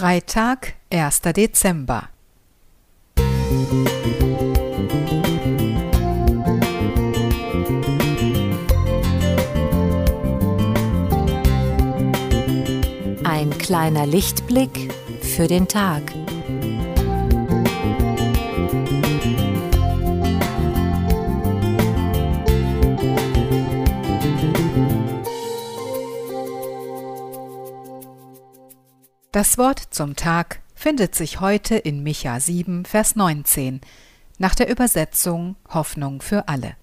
Freitag, 1. Dezember. Ein kleiner Lichtblick für den Tag. Das Wort zum Tag findet sich heute in Micha 7, Vers 19, nach der Übersetzung Hoffnung für alle.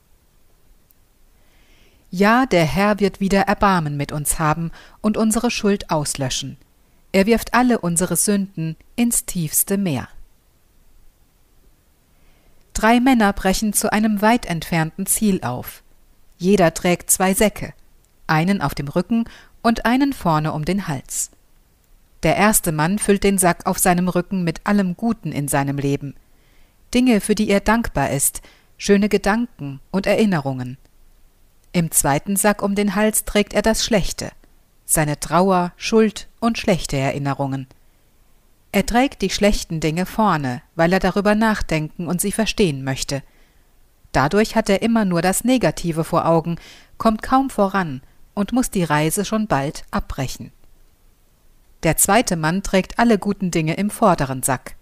Ja, der Herr wird wieder Erbarmen mit uns haben und unsere Schuld auslöschen. Er wirft alle unsere Sünden ins tiefste Meer. Drei Männer brechen zu einem weit entfernten Ziel auf. Jeder trägt zwei Säcke, einen auf dem Rücken und einen vorne um den Hals. Der erste Mann füllt den Sack auf seinem Rücken mit allem Guten in seinem Leben. Dinge, für die er dankbar ist, schöne Gedanken und Erinnerungen. Im zweiten Sack um den Hals trägt er das Schlechte, seine Trauer, Schuld und schlechte Erinnerungen. Er trägt die schlechten Dinge vorne, weil er darüber nachdenken und sie verstehen möchte. Dadurch hat er immer nur das Negative vor Augen, kommt kaum voran und muss die Reise schon bald abbrechen. Der zweite Mann trägt alle guten Dinge im vorderen Sack.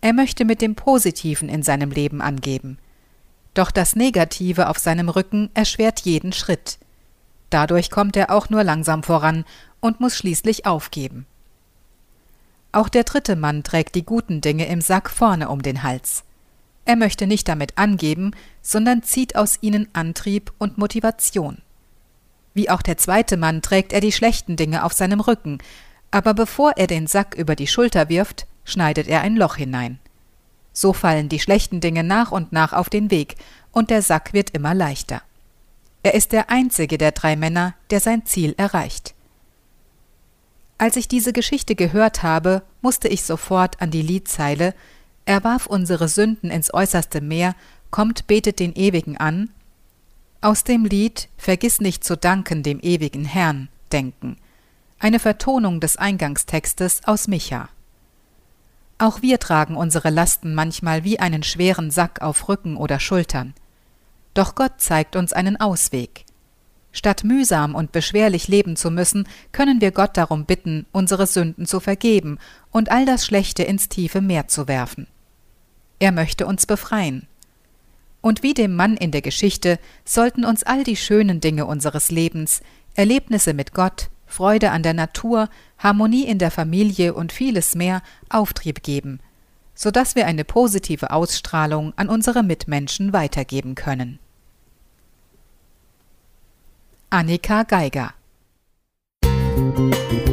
Er möchte mit dem Positiven in seinem Leben angeben. Doch das Negative auf seinem Rücken erschwert jeden Schritt. Dadurch kommt er auch nur langsam voran und muss schließlich aufgeben. Auch der dritte Mann trägt die guten Dinge im Sack vorne um den Hals. Er möchte nicht damit angeben, sondern zieht aus ihnen Antrieb und Motivation. Wie auch der zweite Mann trägt er die schlechten Dinge auf seinem Rücken, aber bevor er den Sack über die Schulter wirft, schneidet er ein Loch hinein. So fallen die schlechten Dinge nach und nach auf den Weg, und der Sack wird immer leichter. Er ist der einzige der drei Männer, der sein Ziel erreicht. Als ich diese Geschichte gehört habe, musste ich sofort an die Liedzeile Er warf unsere Sünden ins äußerste Meer, kommt, betet den Ewigen an, aus dem Lied Vergiss nicht zu danken dem ewigen Herrn denken eine Vertonung des Eingangstextes aus Micha. Auch wir tragen unsere Lasten manchmal wie einen schweren Sack auf Rücken oder Schultern. Doch Gott zeigt uns einen Ausweg. Statt mühsam und beschwerlich leben zu müssen, können wir Gott darum bitten, unsere Sünden zu vergeben und all das Schlechte ins tiefe Meer zu werfen. Er möchte uns befreien. Und wie dem Mann in der Geschichte sollten uns all die schönen Dinge unseres Lebens, Erlebnisse mit Gott, Freude an der Natur, Harmonie in der Familie und vieles mehr Auftrieb geben, so dass wir eine positive Ausstrahlung an unsere Mitmenschen weitergeben können. Annika Geiger Musik